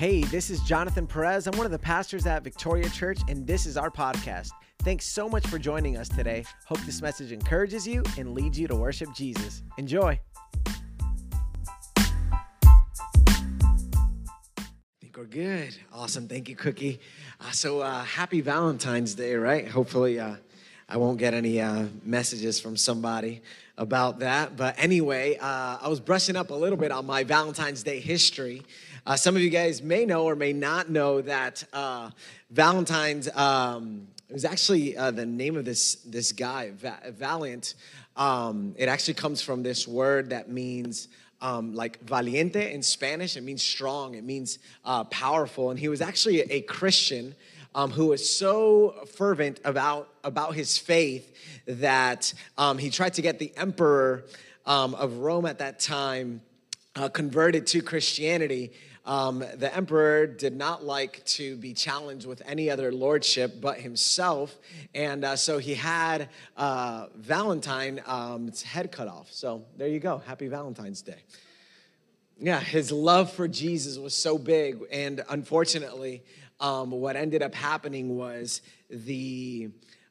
Hey, this is Jonathan Perez. I'm one of the pastors at Victoria Church, and this is our podcast. Thanks so much for joining us today. Hope this message encourages you and leads you to worship Jesus. Enjoy. I think we're good. Awesome. Thank you, Cookie. Uh, so, uh, happy Valentine's Day, right? Hopefully, uh, I won't get any uh, messages from somebody about that. But anyway, uh, I was brushing up a little bit on my Valentine's Day history. Uh, some of you guys may know or may not know that uh, Valentine's um, it was actually uh, the name of this this guy, Va- Valiant. Um, it actually comes from this word that means um, like valiente in Spanish. It means strong. It means uh, powerful. And he was actually a Christian um, who was so fervent about about his faith that um, he tried to get the emperor um, of Rome at that time uh, converted to Christianity. Um, the emperor did not like to be challenged with any other lordship but himself. And uh, so he had uh, Valentine, um, head cut off. So there you go. Happy Valentine's Day. Yeah, his love for Jesus was so big. And unfortunately, um, what ended up happening was the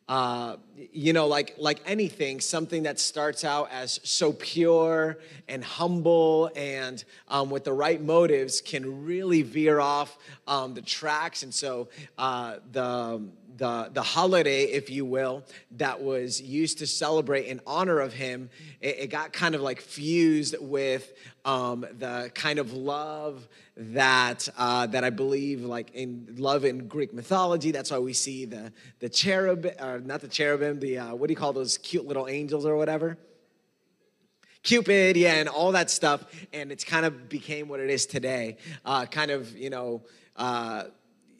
uh, you know, like like anything, something that starts out as so pure and humble and um, with the right motives can really veer off um, the tracks. And so uh, the the, the holiday, if you will, that was used to celebrate in honor of him, it, it got kind of like fused with um, the kind of love that uh, that I believe, like in love in Greek mythology. That's why we see the the cherub, or not the cherubim, the uh, what do you call those cute little angels or whatever? Cupid, yeah, and all that stuff, and it's kind of became what it is today. Uh, kind of, you know. Uh,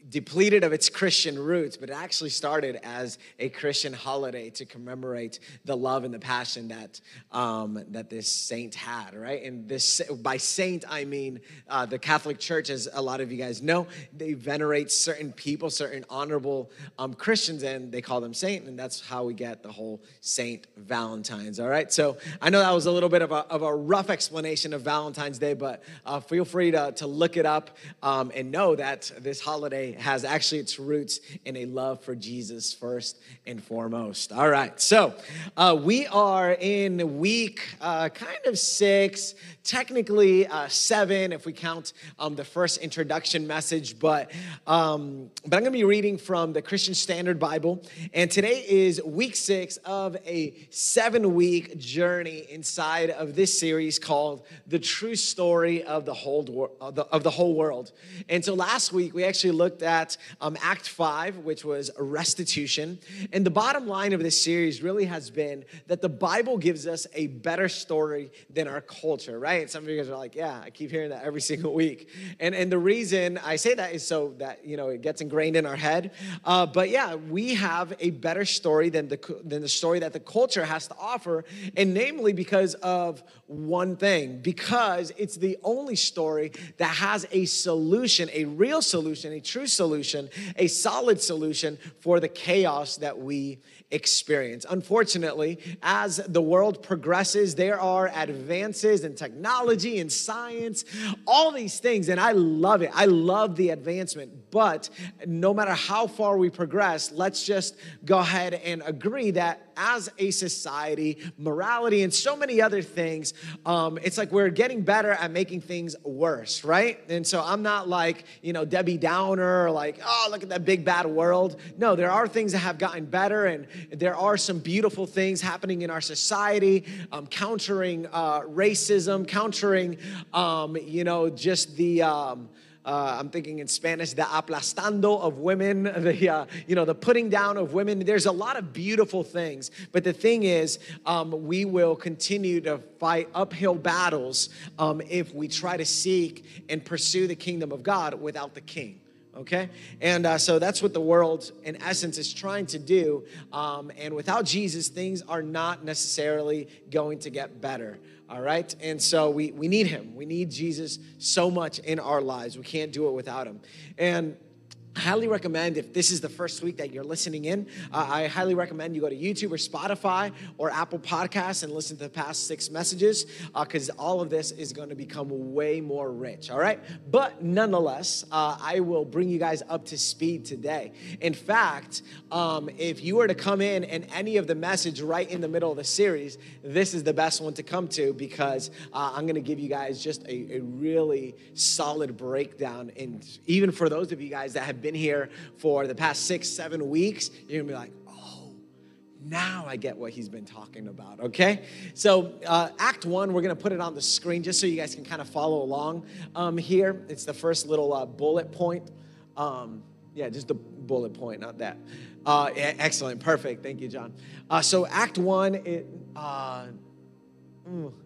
depleted of its Christian roots, but it actually started as a Christian holiday to commemorate the love and the passion that um, that this saint had, right? And this by saint I mean uh, the Catholic Church, as a lot of you guys know, they venerate certain people, certain honorable um, Christians, and they call them saint, and that's how we get the whole Saint Valentine's. All right, so I know that was a little bit of a, of a rough explanation of Valentine's Day, but uh, feel free to, to look it up um, and know that this holiday has actually its roots in a love for Jesus first and foremost. All right, so uh, we are in week uh, kind of six, technically uh, seven if we count um, the first introduction message, but um, but I'm going to be reading from the Christian Standard Bible, and today is week six of a seven-week journey inside of this series called "The True Story of the Whole of the, of the Whole World." And so last week we actually looked at um, Act 5, which was restitution. And the bottom line of this series really has been that the Bible gives us a better story than our culture, right? Some of you guys are like, yeah, I keep hearing that every single week. And, and the reason I say that is so that, you know, it gets ingrained in our head. Uh, but yeah, we have a better story than the, than the story that the culture has to offer. And namely because of one thing, because it's the only story that has a solution, a real solution, a true solution, a solid solution for the chaos that we experience. Unfortunately, as the world progresses, there are advances in technology and science, all these things, and I love it. I love the advancement. But no matter how far we progress, let's just go ahead and agree that as a society, morality, and so many other things, um, it's like we're getting better at making things worse, right? And so I'm not like, you know, Debbie Downer or like, oh, look at that big bad world. No, there are things that have gotten better, and there are some beautiful things happening in our society, um, countering uh, racism, countering, um, you know, just the. Uh, I'm thinking in Spanish, the aplastando of women, the uh, you know the putting down of women. There's a lot of beautiful things, but the thing is, um, we will continue to fight uphill battles um, if we try to seek and pursue the kingdom of God without the King okay? And uh, so that's what the world, in essence, is trying to do. Um, and without Jesus, things are not necessarily going to get better, all right? And so we, we need him. We need Jesus so much in our lives. We can't do it without him. And I highly recommend if this is the first week that you're listening in, uh, I highly recommend you go to YouTube or Spotify or Apple Podcasts and listen to the past six messages because uh, all of this is going to become way more rich. All right, but nonetheless, uh, I will bring you guys up to speed today. In fact, um, if you were to come in and any of the message right in the middle of the series, this is the best one to come to because uh, I'm going to give you guys just a, a really solid breakdown. And even for those of you guys that have been here for the past six, seven weeks, you're gonna be like, oh, now I get what he's been talking about, okay? So, uh, Act One, we're gonna put it on the screen just so you guys can kind of follow along um, here. It's the first little uh, bullet point. Um, yeah, just the bullet point, not that. Uh, yeah, excellent, perfect. Thank you, John. Uh, so, Act One, it.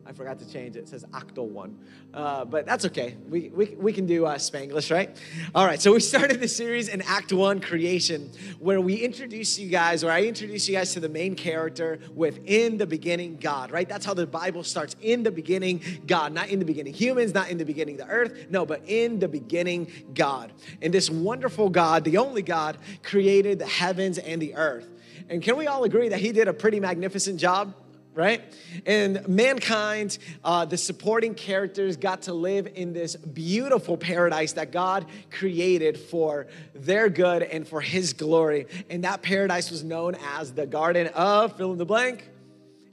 I forgot to change it. It says acto one. Uh, but that's okay. We, we, we can do uh, Spanglish, right? All right, so we started the series in Act One, Creation, where we introduce you guys, or I introduce you guys to the main character within the beginning, God, right? That's how the Bible starts. In the beginning, God. Not in the beginning humans, not in the beginning the earth. No, but in the beginning, God. And this wonderful God, the only God, created the heavens and the earth. And can we all agree that he did a pretty magnificent job? Right? And mankind, uh, the supporting characters, got to live in this beautiful paradise that God created for their good and for His glory. And that paradise was known as the Garden of fill in the blank.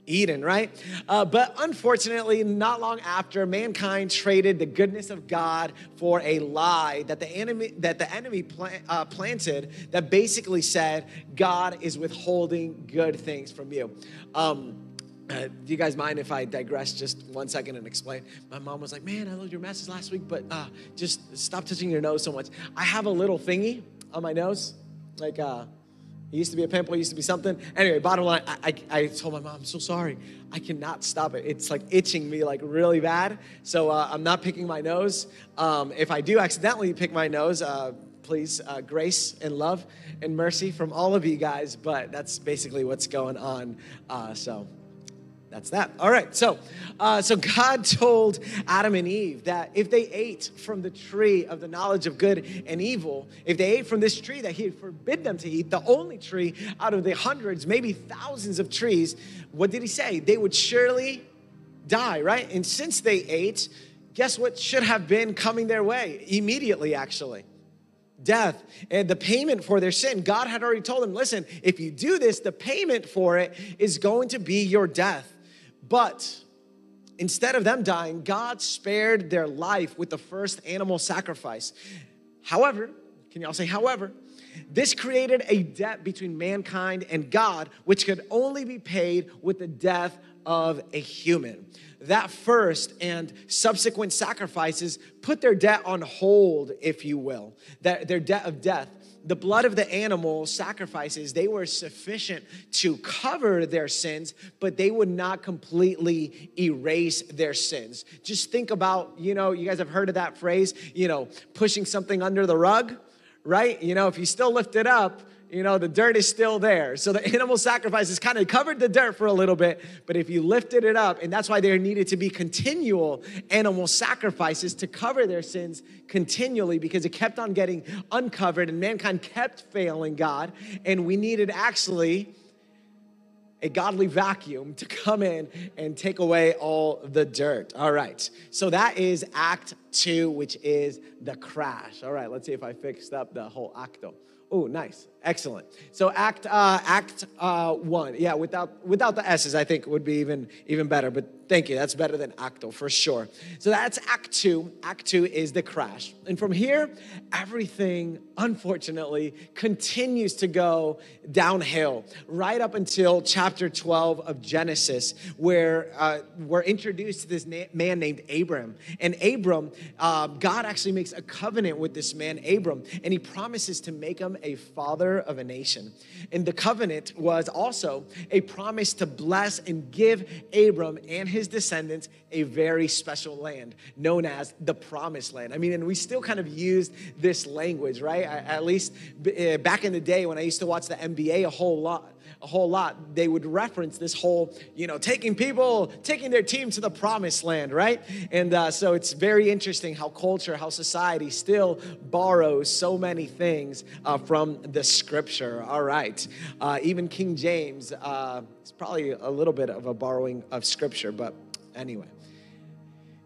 Eden, right? Uh, but unfortunately, not long after, mankind traded the goodness of God for a lie that the enemy that the enemy uh, planted that basically said God is withholding good things from you. Um, uh, do you guys mind if I digress just one second and explain? My mom was like, Man, I loved your message last week, but uh, just stop touching your nose so much. I have a little thingy on my nose. Like, uh, it used to be a pimple, it used to be something. Anyway, bottom line, I, I, I, told my mom, I'm so sorry. I cannot stop it. It's like itching me like really bad. So uh, I'm not picking my nose. Um, if I do accidentally pick my nose, uh, please, uh, grace and love and mercy from all of you guys. But that's basically what's going on. Uh, so that's that. All right. So, uh, so God told Adam and Eve that if they ate from the tree of the knowledge of good and evil, if they ate from this tree that He had forbid them to eat, the only tree out of the hundreds, maybe thousands of trees, what did He say? They would surely die, right? And since they ate, guess what should have been coming their way immediately, actually? death and the payment for their sin. God had already told them, listen, if you do this, the payment for it is going to be your death. But instead of them dying, God spared their life with the first animal sacrifice. However, can y'all say, however? This created a debt between mankind and God, which could only be paid with the death of a human. That first and subsequent sacrifices put their debt on hold, if you will, that their debt of death the blood of the animal sacrifices, they were sufficient to cover their sins, but they would not completely erase their sins. Just think about, you know, you guys have heard of that phrase, you know, pushing something under the rug, right? You know, if you still lift it up, you know, the dirt is still there. So the animal sacrifices kind of covered the dirt for a little bit, but if you lifted it up, and that's why there needed to be continual animal sacrifices to cover their sins continually because it kept on getting uncovered and mankind kept failing God, and we needed actually a godly vacuum to come in and take away all the dirt. All right. So that is act 2 which is the crash. All right, let's see if I fixed up the whole acto. Oh, nice. Excellent. So act uh, act uh, one, yeah, without without the s's, I think would be even even better. But thank you, that's better than acto for sure. So that's act two. Act two is the crash, and from here, everything unfortunately continues to go downhill right up until chapter twelve of Genesis, where uh, we're introduced to this na- man named Abram, and Abram, uh, God actually makes a covenant with this man Abram, and he promises to make him a father of a nation. And the covenant was also a promise to bless and give Abram and his descendants a very special land known as the promised land. I mean, and we still kind of use this language, right? At least eh, back in the day when I used to watch the NBA a whole lot. A whole lot, they would reference this whole, you know, taking people, taking their team to the promised land, right? And uh, so it's very interesting how culture, how society still borrows so many things uh, from the scripture. All right. Uh, even King James uh, is probably a little bit of a borrowing of scripture, but anyway.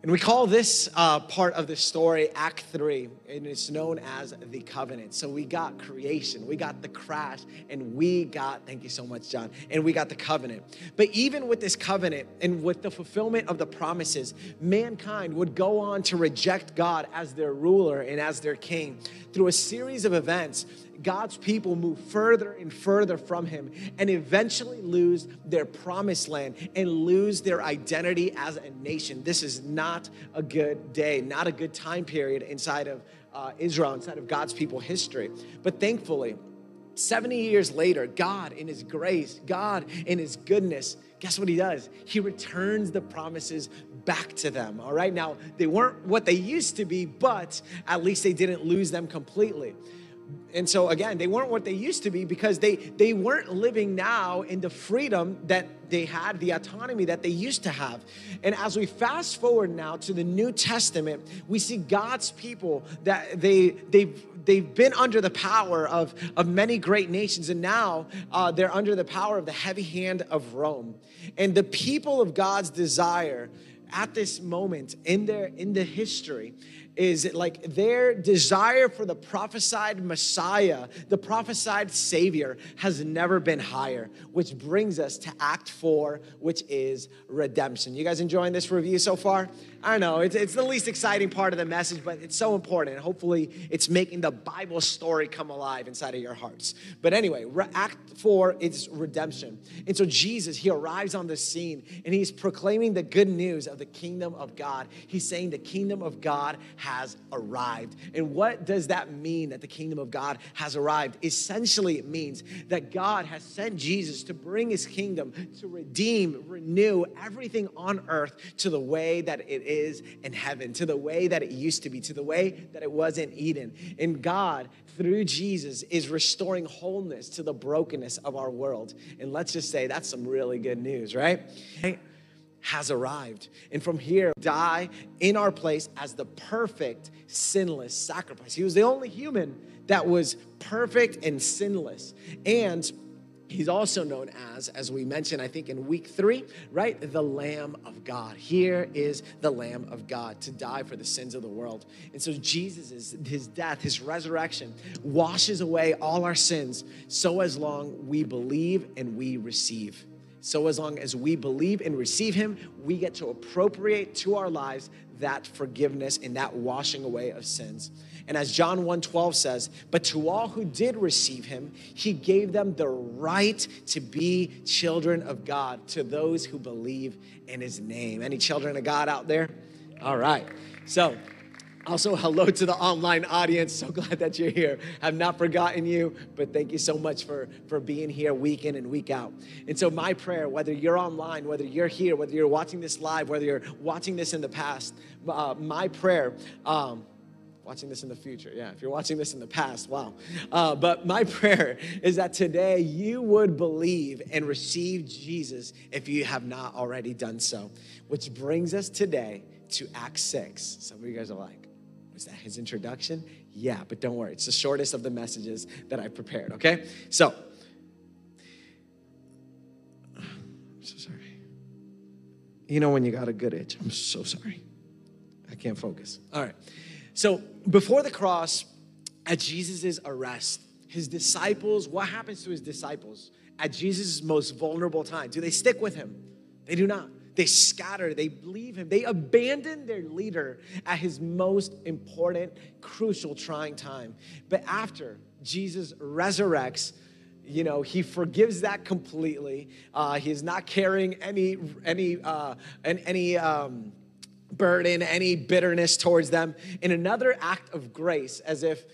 And we call this uh, part of the story Act 3, and it's known as the covenant. So we got creation, we got the crash, and we got, thank you so much, John, and we got the covenant. But even with this covenant and with the fulfillment of the promises, mankind would go on to reject God as their ruler and as their king through a series of events God's people move further and further from Him and eventually lose their promised land and lose their identity as a nation. This is not a good day, not a good time period inside of uh, Israel, inside of God's people history. But thankfully, 70 years later, God in His grace, God in His goodness, guess what He does? He returns the promises back to them. All right, now they weren't what they used to be, but at least they didn't lose them completely and so again they weren't what they used to be because they they weren't living now in the freedom that they had the autonomy that they used to have. And as we fast forward now to the new testament we see god's people that they they've they've been under the power of of many great nations. And now uh, they're under the power of the heavy hand of rome. And the people of god's desire at this moment in their in the history is it like their desire for the prophesied Messiah, the prophesied Savior, has never been higher, which brings us to Act 4, which is redemption. You guys enjoying this review so far? I know it's, it's the least exciting part of the message, but it's so important. Hopefully, it's making the Bible story come alive inside of your hearts. But anyway, Act 4 is redemption. And so Jesus, he arrives on the scene and he's proclaiming the good news of the kingdom of God. He's saying the kingdom of God has arrived. And what does that mean that the kingdom of God has arrived? Essentially, it means that God has sent Jesus to bring his kingdom, to redeem, renew everything on earth to the way that it is in heaven, to the way that it used to be, to the way that it was in Eden. And God, through Jesus, is restoring wholeness to the brokenness of our world. And let's just say that's some really good news, right? has arrived. And from here, die in our place as the perfect, sinless sacrifice. He was the only human that was perfect and sinless. And He's also known as, as we mentioned, I think in week three, right? The Lamb of God. Here is the Lamb of God to die for the sins of the world. And so Jesus is his death, his resurrection washes away all our sins so as long we believe and we receive. So, as long as we believe and receive Him, we get to appropriate to our lives that forgiveness and that washing away of sins. And as John 1:12 says, but to all who did receive him, he gave them the right to be children of God, to those who believe in his name. Any children of God out there? All right. So, also, hello to the online audience. So glad that you're here. I've not forgotten you, but thank you so much for, for being here week in and week out. And so, my prayer, whether you're online, whether you're here, whether you're watching this live, whether you're watching this in the past, uh, my prayer, um, watching this in the future. Yeah, if you're watching this in the past, wow. Uh, but my prayer is that today you would believe and receive Jesus if you have not already done so. Which brings us today to Acts 6. Some of you guys are like, was that his introduction? Yeah, but don't worry. It's the shortest of the messages that I prepared, okay? So, I'm so sorry. You know when you got a good itch. I'm so sorry. I can't focus. All right. So, before the cross, at Jesus' arrest, his disciples, what happens to his disciples at Jesus' most vulnerable time? Do they stick with him? They do not. They scatter, they leave him, they abandon their leader at his most important, crucial, trying time. But after Jesus resurrects, you know he forgives that completely uh, he is not carrying any any uh, any um, burden any bitterness towards them. In another act of grace as if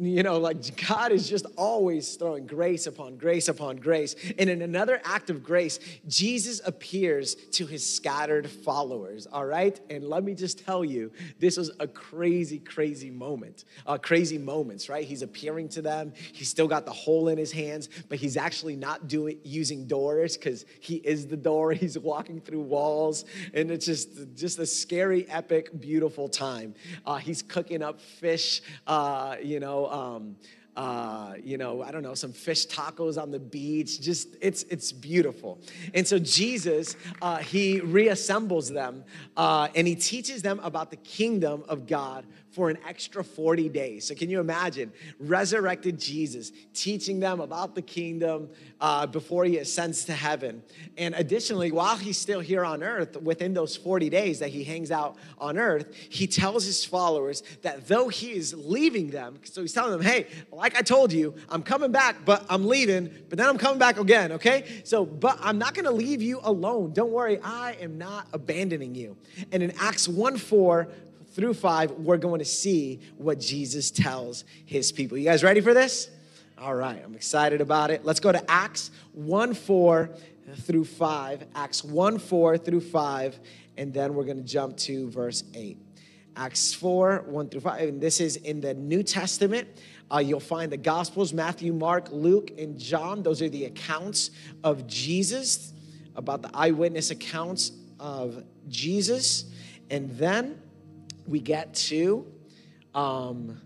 you know, like God is just always throwing grace upon grace upon grace. And in another act of grace, Jesus appears to his scattered followers, all right? And let me just tell you, this was a crazy, crazy moment, uh, crazy moments, right? He's appearing to them. He's still got the hole in his hands, but he's actually not doing using doors because he is the door. He's walking through walls, and it's just just a scary, epic, beautiful time. Uh, he's cooking up fish, uh, you know um, uh, you know, I don't know, some fish tacos on the beach. Just it's it's beautiful. And so Jesus, uh, he reassembles them uh, and he teaches them about the kingdom of God for an extra 40 days. So, can you imagine resurrected Jesus teaching them about the kingdom uh, before he ascends to heaven? And additionally, while he's still here on earth, within those 40 days that he hangs out on earth, he tells his followers that though he is leaving them, so he's telling them, hey, like I told you, I'm coming back, but I'm leaving, but then I'm coming back again, okay? So, but I'm not gonna leave you alone. Don't worry, I am not abandoning you. And in Acts 1 4, through 5, we're going to see what Jesus tells his people. You guys ready for this? All right, I'm excited about it. Let's go to Acts 1 4 through 5. Acts 1 4 through 5, and then we're going to jump to verse 8. Acts 4 1 through 5. And this is in the New Testament. Uh, you'll find the Gospels Matthew, Mark, Luke, and John. Those are the accounts of Jesus, about the eyewitness accounts of Jesus. And then we get to, um,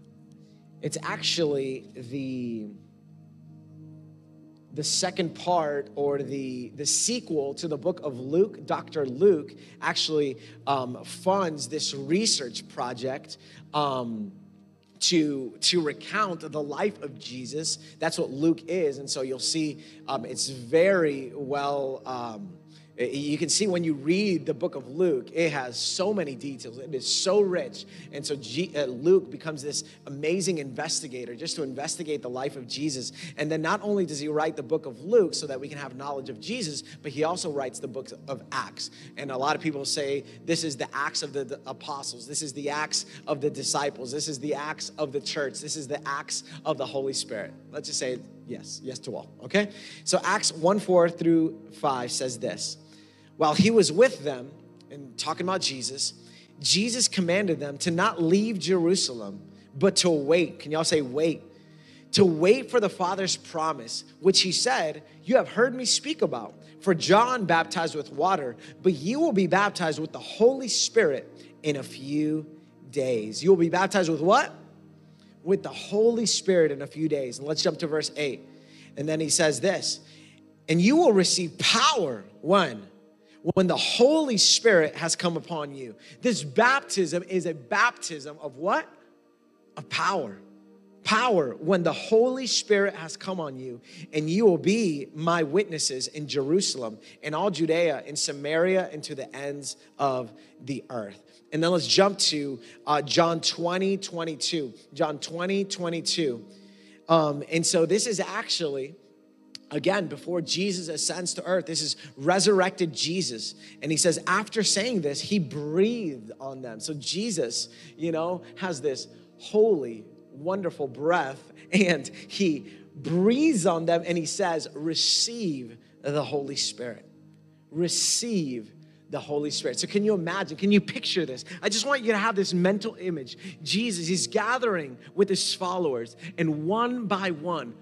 it's actually the the second part or the, the sequel to the book of Luke, Dr. Luke actually um, funds this research project um, to, to recount the life of Jesus. That's what Luke is. And so you'll see um, it's very well um, you can see when you read the book of Luke, it has so many details. It is so rich. And so G, uh, Luke becomes this amazing investigator just to investigate the life of Jesus. And then not only does he write the book of Luke so that we can have knowledge of Jesus, but he also writes the book of Acts. And a lot of people say this is the Acts of the, the apostles, this is the Acts of the disciples, this is the Acts of the church, this is the Acts of the Holy Spirit. Let's just say yes, yes to all, okay? So Acts 1 4 through 5 says this while he was with them and talking about Jesus, Jesus commanded them to not leave Jerusalem, but to wait. Can y'all say wait? To wait for the Father's promise, which he said, You have heard me speak about. For John baptized with water, but you will be baptized with the Holy Spirit in a few days. You will be baptized with what? With the Holy Spirit in a few days. And let's jump to verse 8. And then he says this, and you will receive power when? When the Holy Spirit has come upon you. This baptism is a baptism of what? Of power. Power when the Holy Spirit has come on you, and you will be my witnesses in Jerusalem, in all Judea, in Samaria, and to the ends of the earth. And then let's jump to uh, John 20, 22. John 20, 22. Um, and so this is actually again before jesus ascends to earth this is resurrected jesus and he says after saying this he breathed on them so jesus you know has this holy wonderful breath and he breathes on them and he says receive the holy spirit receive the Holy Spirit. So, can you imagine? Can you picture this? I just want you to have this mental image. Jesus, he's gathering with his followers, and one by one,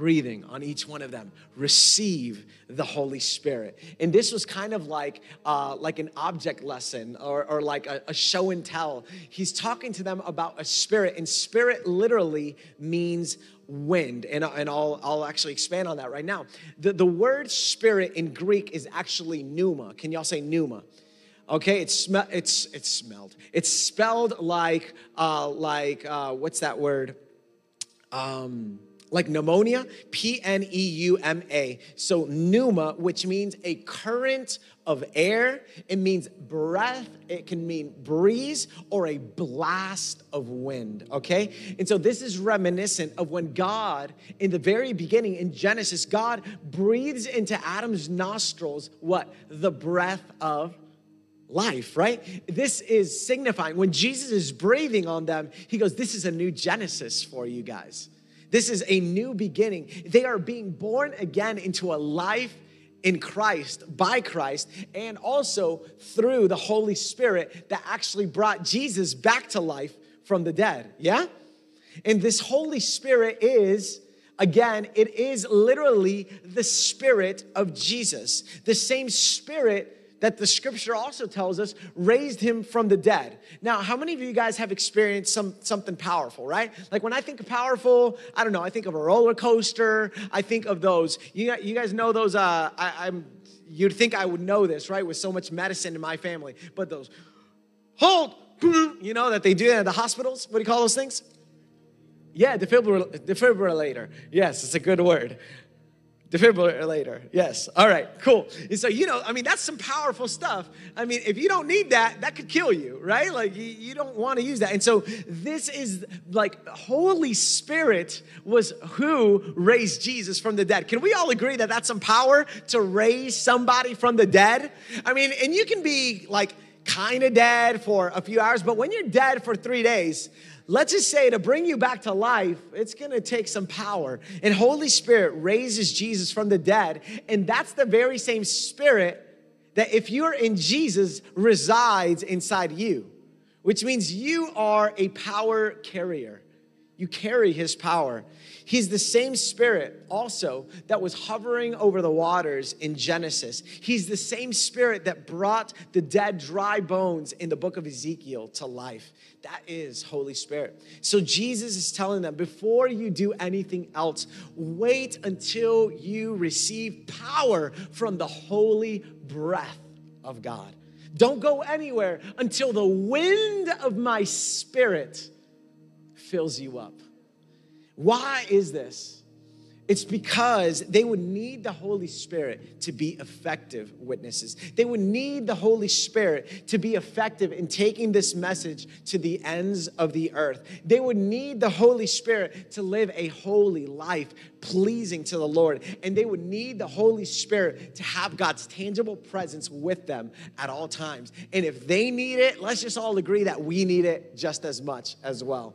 breathing on each one of them. Receive the holy spirit. And this was kind of like uh, like an object lesson or, or like a, a show and tell. He's talking to them about a spirit and spirit literally means wind. And, and I'll, I'll actually expand on that right now. The, the word spirit in greek is actually pneuma. Can y'all say pneuma? Okay it's it's it's smelled. It's spelled like uh like uh what's that word? Um like pneumonia, P N E U M A. So pneuma, which means a current of air, it means breath, it can mean breeze or a blast of wind, okay? And so this is reminiscent of when God, in the very beginning in Genesis, God breathes into Adam's nostrils what? The breath of life, right? This is signifying when Jesus is breathing on them, he goes, This is a new Genesis for you guys. This is a new beginning. They are being born again into a life in Christ, by Christ, and also through the Holy Spirit that actually brought Jesus back to life from the dead. Yeah? And this Holy Spirit is, again, it is literally the Spirit of Jesus, the same Spirit that the scripture also tells us raised him from the dead. Now, how many of you guys have experienced some something powerful, right? Like when I think of powerful, I don't know, I think of a roller coaster. I think of those. You, you guys know those uh I, I'm you'd think I would know this, right? With so much medicine in my family. But those hold, you know, that they do at the hospitals. What do you call those things? Yeah, defibrillator. Yes, it's a good word. Defibrillator. Yes. All right, cool. And so, you know, I mean, that's some powerful stuff. I mean, if you don't need that, that could kill you, right? Like, you, you don't want to use that. And so, this is like Holy Spirit was who raised Jesus from the dead. Can we all agree that that's some power to raise somebody from the dead? I mean, and you can be like, kind of dead for a few hours, but when you're dead for three days, let's just say to bring you back to life, it's gonna take some power. And Holy Spirit raises Jesus from the dead, and that's the very same spirit that if you're in Jesus resides inside you, which means you are a power carrier. You carry his power. He's the same spirit also that was hovering over the waters in Genesis. He's the same spirit that brought the dead, dry bones in the book of Ezekiel to life. That is Holy Spirit. So Jesus is telling them before you do anything else, wait until you receive power from the holy breath of God. Don't go anywhere until the wind of my spirit fills you up. Why is this? It's because they would need the Holy Spirit to be effective witnesses. They would need the Holy Spirit to be effective in taking this message to the ends of the earth. They would need the Holy Spirit to live a holy life pleasing to the Lord. And they would need the Holy Spirit to have God's tangible presence with them at all times. And if they need it, let's just all agree that we need it just as much as well.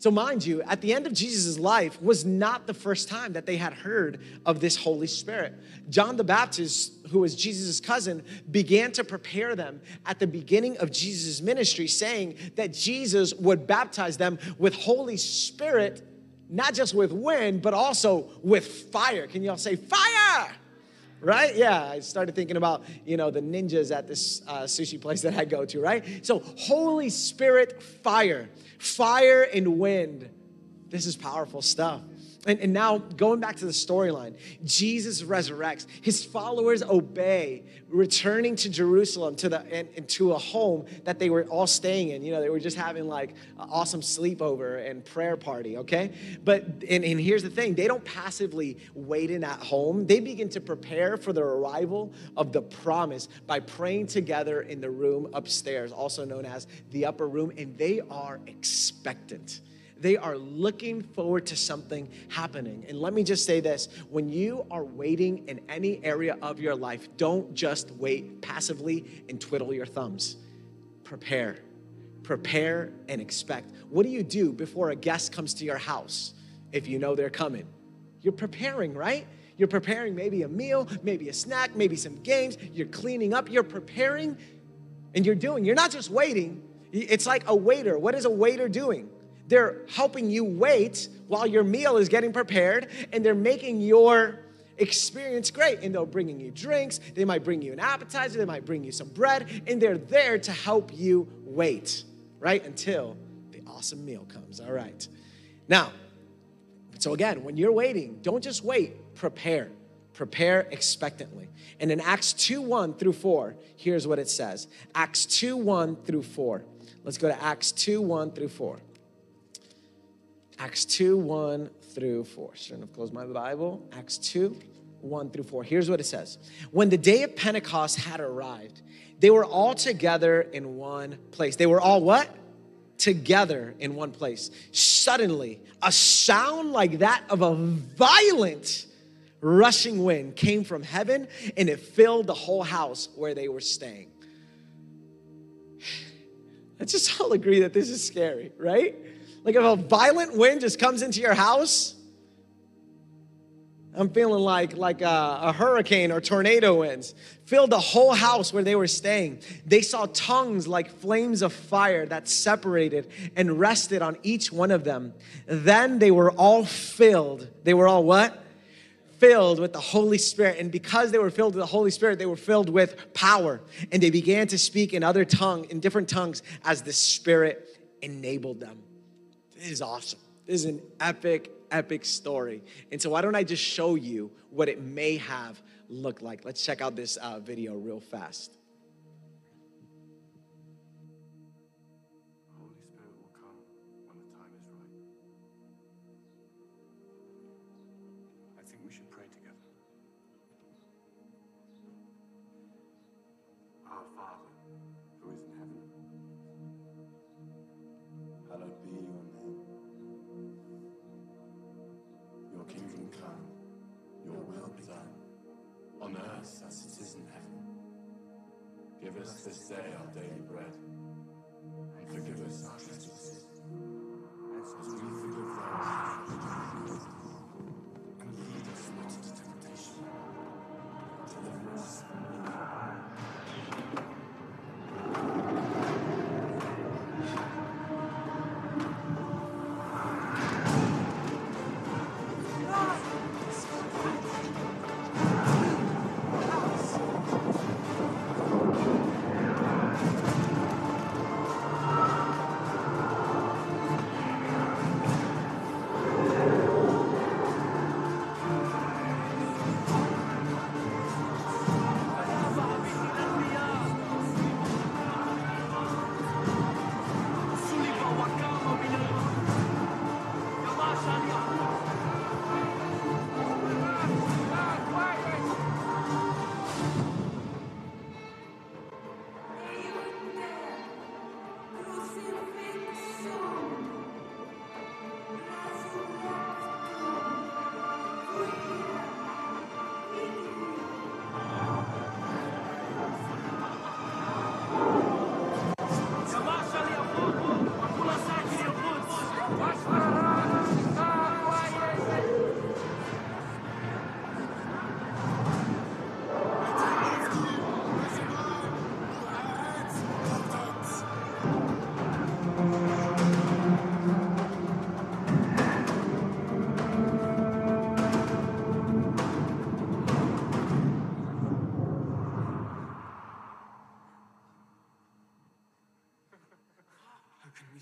So, mind you, at the end of Jesus' life was not the first time that they had heard of this Holy Spirit. John the Baptist, who was Jesus' cousin, began to prepare them at the beginning of Jesus' ministry, saying that Jesus would baptize them with Holy Spirit, not just with wind, but also with fire. Can y'all say fire? Right? Yeah, I started thinking about, you know, the ninjas at this uh, sushi place that I go to, right? So, Holy Spirit fire, fire and wind. This is powerful stuff. And, and now, going back to the storyline, Jesus resurrects. His followers obey, returning to Jerusalem to the and, and, to a home that they were all staying in. You know, they were just having like an awesome sleepover and prayer party. Okay, but and, and here's the thing: they don't passively wait in at home. They begin to prepare for the arrival of the promise by praying together in the room upstairs, also known as the upper room, and they are expectant. They are looking forward to something happening. And let me just say this when you are waiting in any area of your life, don't just wait passively and twiddle your thumbs. Prepare. Prepare and expect. What do you do before a guest comes to your house if you know they're coming? You're preparing, right? You're preparing maybe a meal, maybe a snack, maybe some games. You're cleaning up, you're preparing, and you're doing. You're not just waiting. It's like a waiter. What is a waiter doing? They're helping you wait while your meal is getting prepared, and they're making your experience great. And they're bringing you drinks, they might bring you an appetizer, they might bring you some bread, and they're there to help you wait, right? Until the awesome meal comes. All right. Now, so again, when you're waiting, don't just wait, prepare. Prepare expectantly. And in Acts 2 1 through 4, here's what it says Acts 2 1 through 4. Let's go to Acts 2 1 through 4. Acts 2 1 through 4. Shouldn't have closed my Bible. Acts 2 1 through 4. Here's what it says When the day of Pentecost had arrived, they were all together in one place. They were all what? Together in one place. Suddenly, a sound like that of a violent rushing wind came from heaven and it filled the whole house where they were staying. Let's just all agree that this is scary, right? Like if a violent wind just comes into your house, I'm feeling like like a, a, hurricane or tornado winds filled the whole house where they were staying. They saw tongues like flames of fire that separated and rested on each one of them. Then they were all filled. They were all what? Filled with the Holy Spirit. And because they were filled with the Holy Spirit, they were filled with power. And they began to speak in other tongue, in different tongues, as the Spirit enabled them. This is awesome. This is an epic, epic story. And so, why don't I just show you what it may have looked like? Let's check out this uh, video real fast.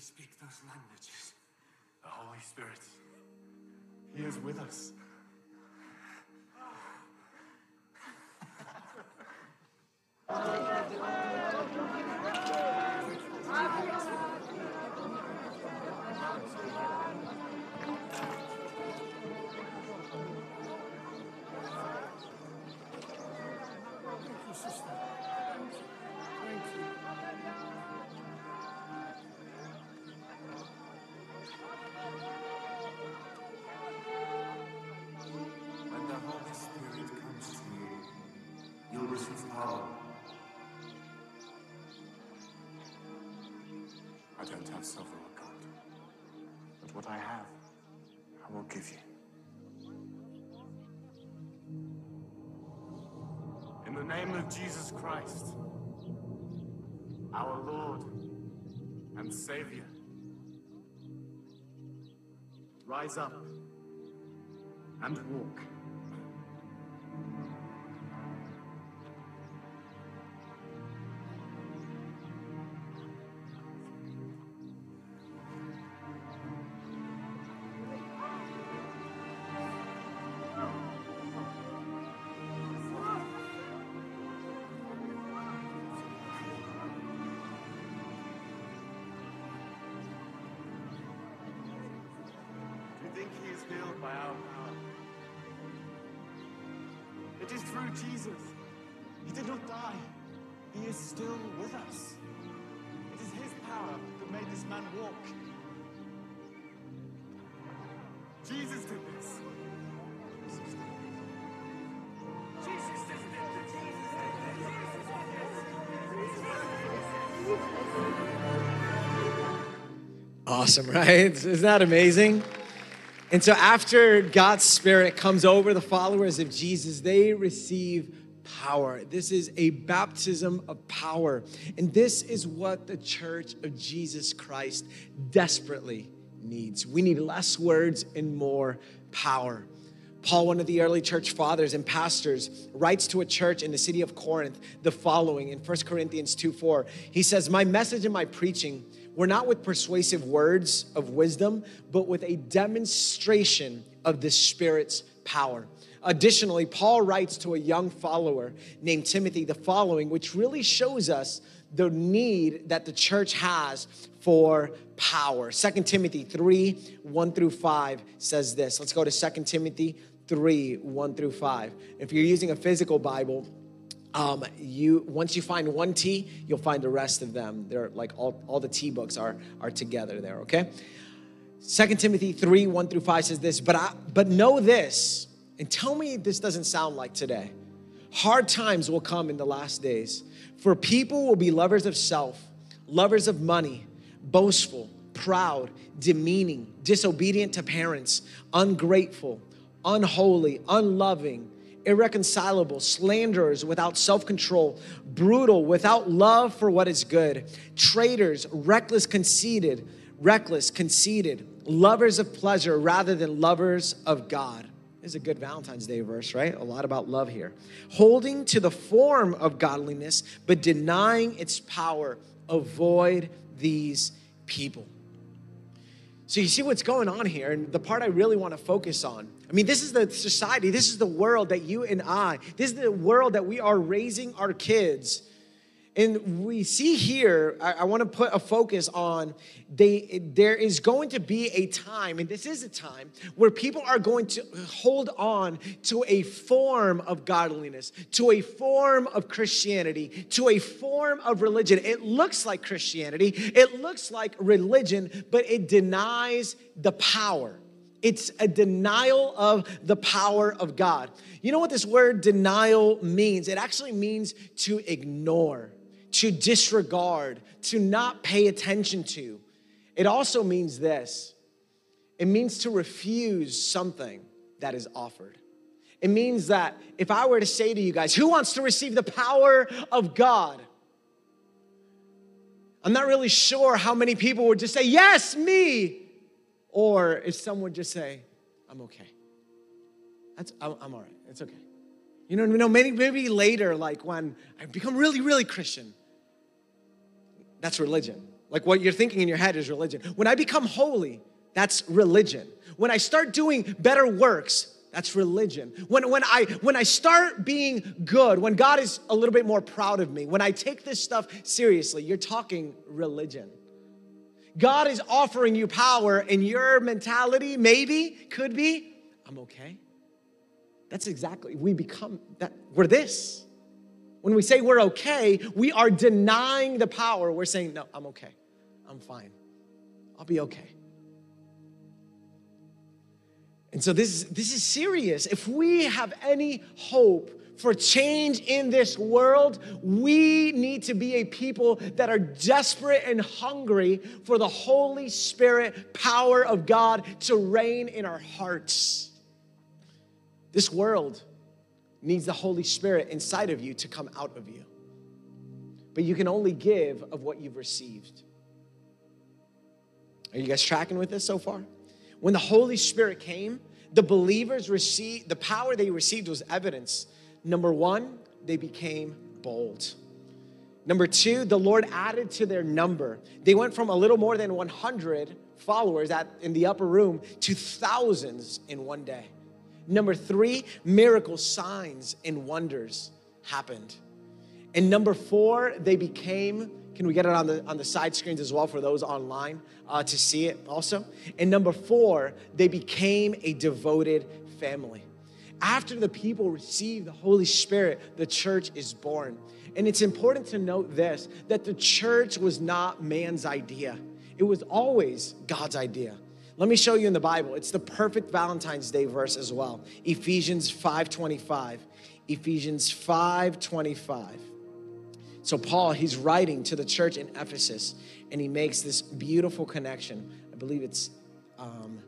speak those languages? The Holy Spirit. He is with us. Oh. don't have silver or gold, but what I have, I will give you. In the name of Jesus Christ, our Lord and Savior, rise up and walk. Jesus. He did not die. He is still with us. It is his power that made this man walk. Jesus did this. Awesome, right? Isn't that amazing? And so, after God's Spirit comes over the followers of Jesus, they receive power. This is a baptism of power. And this is what the church of Jesus Christ desperately needs. We need less words and more power. Paul, one of the early church fathers and pastors, writes to a church in the city of Corinth the following in 1 Corinthians 2 4. He says, My message and my preaching were not with persuasive words of wisdom, but with a demonstration of the Spirit's power. Additionally, Paul writes to a young follower named Timothy the following, which really shows us the need that the church has for power. 2 Timothy 3 1 through 5 says this. Let's go to 2 Timothy 3 1 through 5. If you're using a physical Bible, um, you once you find one T, you'll find the rest of them. They're like all, all the T books are, are together there, okay? 2 Timothy 3 1 through 5 says this, but I, but know this, and tell me this doesn't sound like today. Hard times will come in the last days, for people will be lovers of self, lovers of money, boastful, proud, demeaning, disobedient to parents, ungrateful unholy, unloving, irreconcilable, slanderers without self control, brutal, without love for what is good, traitors, reckless, conceited, reckless, conceited, lovers of pleasure rather than lovers of God. This is a good Valentine's Day verse, right? A lot about love here. Holding to the form of godliness, but denying its power. Avoid these people. So you see what's going on here, and the part I really want to focus on. I mean, this is the society, this is the world that you and I, this is the world that we are raising our kids and we see here, I, I want to put a focus on they, there is going to be a time, and this is a time, where people are going to hold on to a form of godliness, to a form of Christianity, to a form of religion. It looks like Christianity, it looks like religion, but it denies the power. It's a denial of the power of God. You know what this word denial means? It actually means to ignore to disregard, to not pay attention to. It also means this it means to refuse something that is offered. It means that if I were to say to you guys, who wants to receive the power of God? I'm not really sure how many people would just say, yes, me. Or if someone just say, I'm okay. That's, I'm, I'm all right. It's okay. You know I mean? maybe, maybe later, like when I become really, really Christian, that's religion. Like what you're thinking in your head is religion. When I become holy, that's religion. When I start doing better works, that's religion. When, when, I, when I start being good, when God is a little bit more proud of me, when I take this stuff seriously, you're talking religion. God is offering you power, and your mentality, maybe, could be, I'm okay. That's exactly, we become that, we're this. When we say we're okay, we are denying the power. We're saying, no, I'm okay. I'm fine. I'll be okay. And so this, is this is serious. If we have any hope for change in this world, we need to be a people that are desperate and hungry for the Holy Spirit power of God to reign in our hearts. This world needs the Holy Spirit inside of you to come out of you. But you can only give of what you've received. Are you guys tracking with this so far? When the Holy Spirit came, the believers received, the power they received was evidence. Number one, they became bold. Number two, the Lord added to their number. They went from a little more than 100 followers at, in the upper room to thousands in one day. Number three, miracles, signs, and wonders happened. And number four, they became, can we get it on the, on the side screens as well for those online uh, to see it also? And number four, they became a devoted family. After the people receive the Holy Spirit, the church is born. And it's important to note this that the church was not man's idea, it was always God's idea. Let me show you in the Bible. It's the perfect Valentine's Day verse as well. Ephesians 5:25. Ephesians 5:25. So Paul, he's writing to the church in Ephesus and he makes this beautiful connection I believe it's um,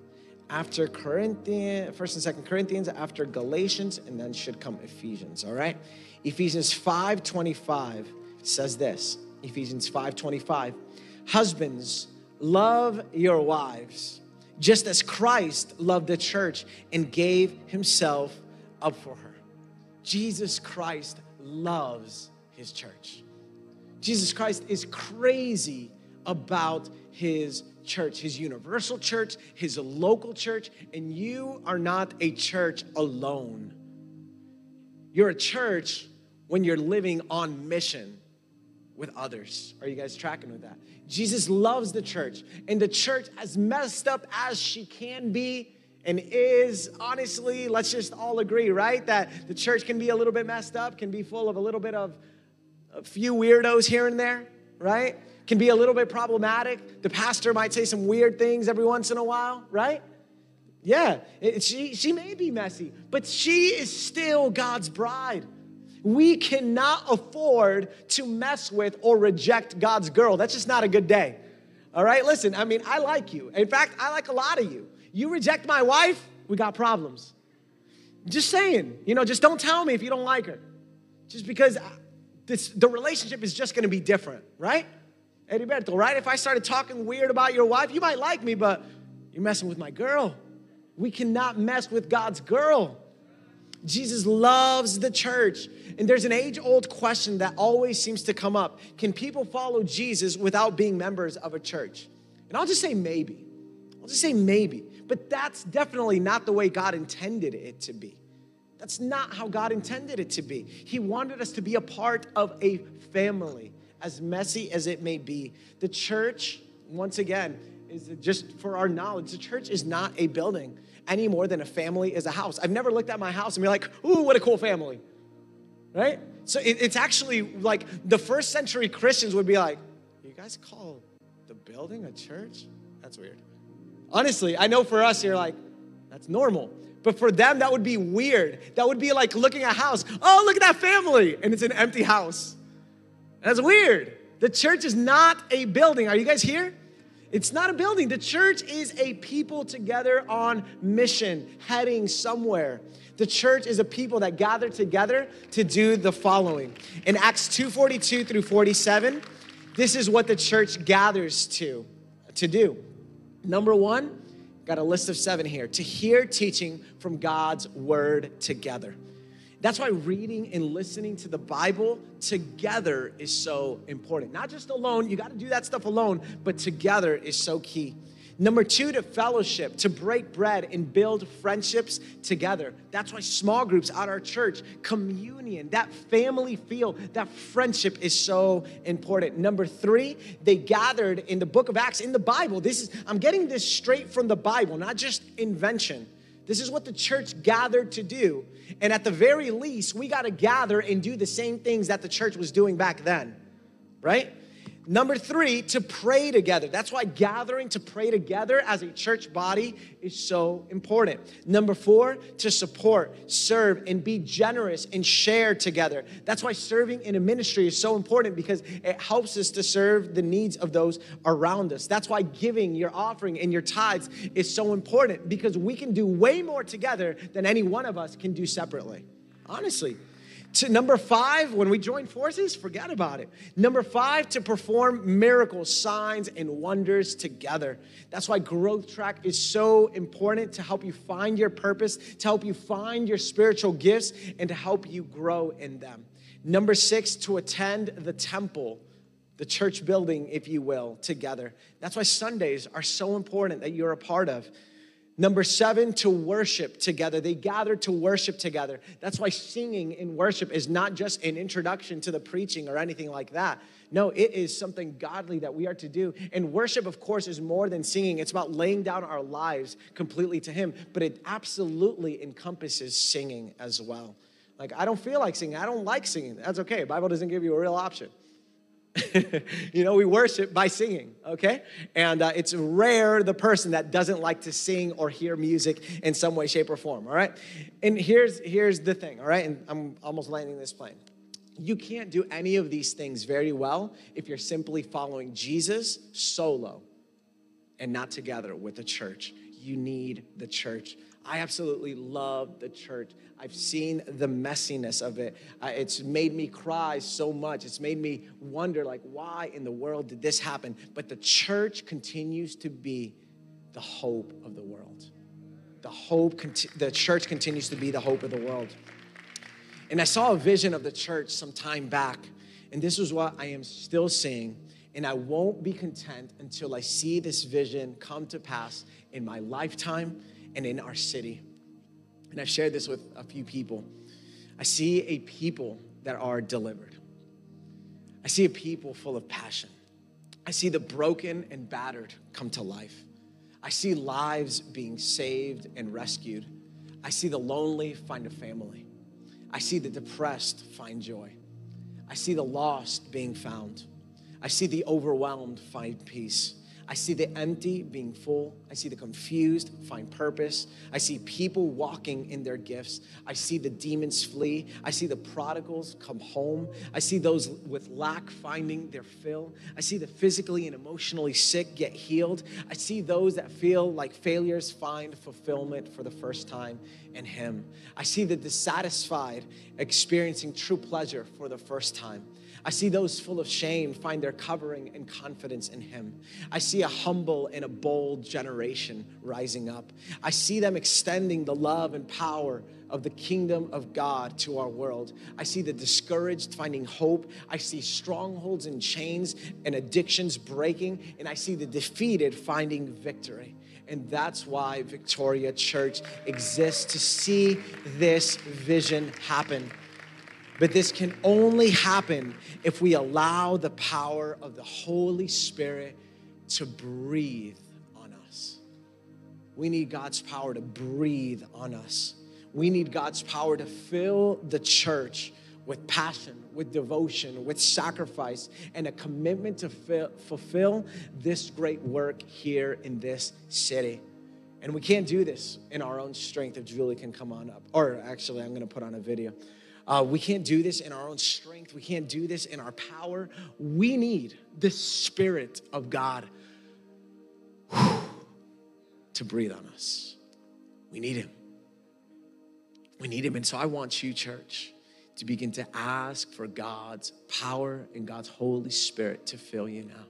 after Corinthians, First and Second Corinthians, after Galatians, and then should come Ephesians. All right, Ephesians five twenty five says this. Ephesians five twenty five, husbands love your wives, just as Christ loved the church and gave Himself up for her. Jesus Christ loves His church. Jesus Christ is crazy about His church, his universal church, his local church, and you are not a church alone. You're a church when you're living on mission with others. Are you guys tracking with that? Jesus loves the church, and the church, as messed up as she can be and is, honestly, let's just all agree, right? That the church can be a little bit messed up, can be full of a little bit of a few weirdos here and there, right? Can be a little bit problematic. The pastor might say some weird things every once in a while, right? Yeah, it, she, she may be messy, but she is still God's bride. We cannot afford to mess with or reject God's girl. That's just not a good day. All right, listen, I mean, I like you. In fact, I like a lot of you. You reject my wife, we got problems. Just saying, you know, just don't tell me if you don't like her. Just because this, the relationship is just gonna be different, right? Heriberto, right? If I started talking weird about your wife, you might like me, but you're messing with my girl. We cannot mess with God's girl. Jesus loves the church. And there's an age old question that always seems to come up Can people follow Jesus without being members of a church? And I'll just say maybe. I'll just say maybe. But that's definitely not the way God intended it to be. That's not how God intended it to be. He wanted us to be a part of a family as messy as it may be. The church, once again, is just for our knowledge, the church is not a building any more than a family is a house. I've never looked at my house and be like, ooh, what a cool family, right? So it, it's actually like the first century Christians would be like, you guys call the building a church? That's weird. Honestly, I know for us, you're like, that's normal. But for them, that would be weird. That would be like looking at a house. Oh, look at that family. And it's an empty house. That's weird. The church is not a building. Are you guys here? It's not a building. The church is a people together on mission, heading somewhere. The church is a people that gather together to do the following. In Acts 2:42 through 47, this is what the church gathers to to do. Number 1, got a list of 7 here. To hear teaching from God's word together. That's why reading and listening to the Bible together is so important. Not just alone, you got to do that stuff alone, but together is so key. Number two, to fellowship, to break bread and build friendships together. That's why small groups at our church, communion, that family feel, that friendship is so important. Number three, they gathered in the book of Acts, in the Bible. This is, I'm getting this straight from the Bible, not just invention. This is what the church gathered to do. And at the very least, we got to gather and do the same things that the church was doing back then, right? Number three, to pray together. That's why gathering to pray together as a church body is so important. Number four, to support, serve, and be generous and share together. That's why serving in a ministry is so important because it helps us to serve the needs of those around us. That's why giving your offering and your tithes is so important because we can do way more together than any one of us can do separately. Honestly, to number five, when we join forces, forget about it. Number five, to perform miracles, signs, and wonders together. That's why Growth Track is so important to help you find your purpose, to help you find your spiritual gifts, and to help you grow in them. Number six, to attend the temple, the church building, if you will, together. That's why Sundays are so important that you're a part of. Number seven, to worship together. They gathered to worship together. That's why singing in worship is not just an introduction to the preaching or anything like that. No, it is something godly that we are to do. And worship, of course, is more than singing. It's about laying down our lives completely to Him, but it absolutely encompasses singing as well. Like, I don't feel like singing. I don't like singing. That's okay. The Bible doesn't give you a real option. you know, we worship by singing, okay? And uh, it's rare the person that doesn't like to sing or hear music in some way, shape, or form, all right? And here's, here's the thing, all right? And I'm almost landing this plane. You can't do any of these things very well if you're simply following Jesus solo. and not together with the church. You need the church. I absolutely love the church. I've seen the messiness of it. Uh, it's made me cry so much. It's made me wonder, like, why in the world did this happen? But the church continues to be the hope of the world. The hope, the church continues to be the hope of the world. And I saw a vision of the church some time back, and this is what I am still seeing. And I won't be content until I see this vision come to pass in my lifetime and in our city. And I've shared this with a few people. I see a people that are delivered. I see a people full of passion. I see the broken and battered come to life. I see lives being saved and rescued. I see the lonely find a family. I see the depressed find joy. I see the lost being found. I see the overwhelmed find peace. I see the empty being full. I see the confused find purpose. I see people walking in their gifts. I see the demons flee. I see the prodigals come home. I see those with lack finding their fill. I see the physically and emotionally sick get healed. I see those that feel like failures find fulfillment for the first time in Him. I see the dissatisfied experiencing true pleasure for the first time. I see those full of shame find their covering and confidence in Him. I see a humble and a bold generation rising up. I see them extending the love and power of the kingdom of God to our world. I see the discouraged finding hope. I see strongholds and chains and addictions breaking. And I see the defeated finding victory. And that's why Victoria Church exists to see this vision happen. But this can only happen if we allow the power of the Holy Spirit to breathe on us. We need God's power to breathe on us. We need God's power to fill the church with passion, with devotion, with sacrifice, and a commitment to fulfill this great work here in this city. And we can't do this in our own strength if Julie can come on up. Or actually, I'm going to put on a video. Uh, we can't do this in our own strength. We can't do this in our power. We need the Spirit of God to breathe on us. We need Him. We need Him. And so I want you, church, to begin to ask for God's power and God's Holy Spirit to fill you now.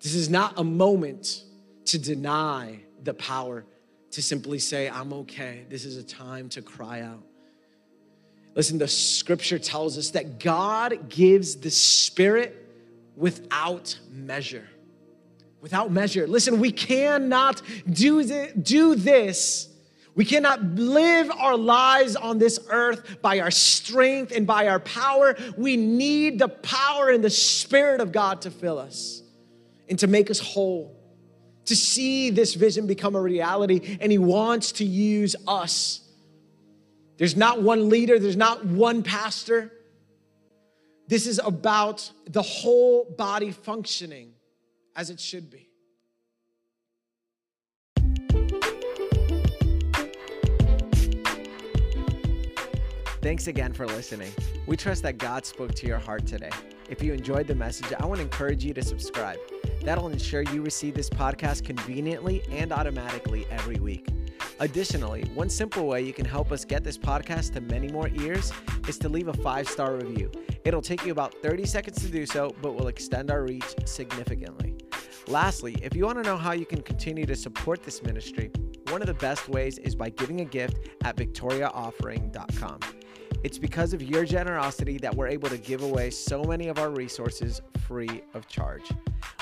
This is not a moment to deny the power, to simply say, I'm okay. This is a time to cry out. Listen, the scripture tells us that God gives the Spirit without measure. Without measure. Listen, we cannot do, th- do this. We cannot live our lives on this earth by our strength and by our power. We need the power and the Spirit of God to fill us and to make us whole, to see this vision become a reality. And He wants to use us there's not one leader, there's not one pastor. This is about the whole body functioning as it should be. Thanks again for listening. We trust that God spoke to your heart today. If you enjoyed the message, I want to encourage you to subscribe. That'll ensure you receive this podcast conveniently and automatically every week. Additionally, one simple way you can help us get this podcast to many more ears is to leave a five star review. It'll take you about 30 seconds to do so, but will extend our reach significantly. Lastly, if you want to know how you can continue to support this ministry, one of the best ways is by giving a gift at victoriaoffering.com. It's because of your generosity that we're able to give away so many of our resources free of charge.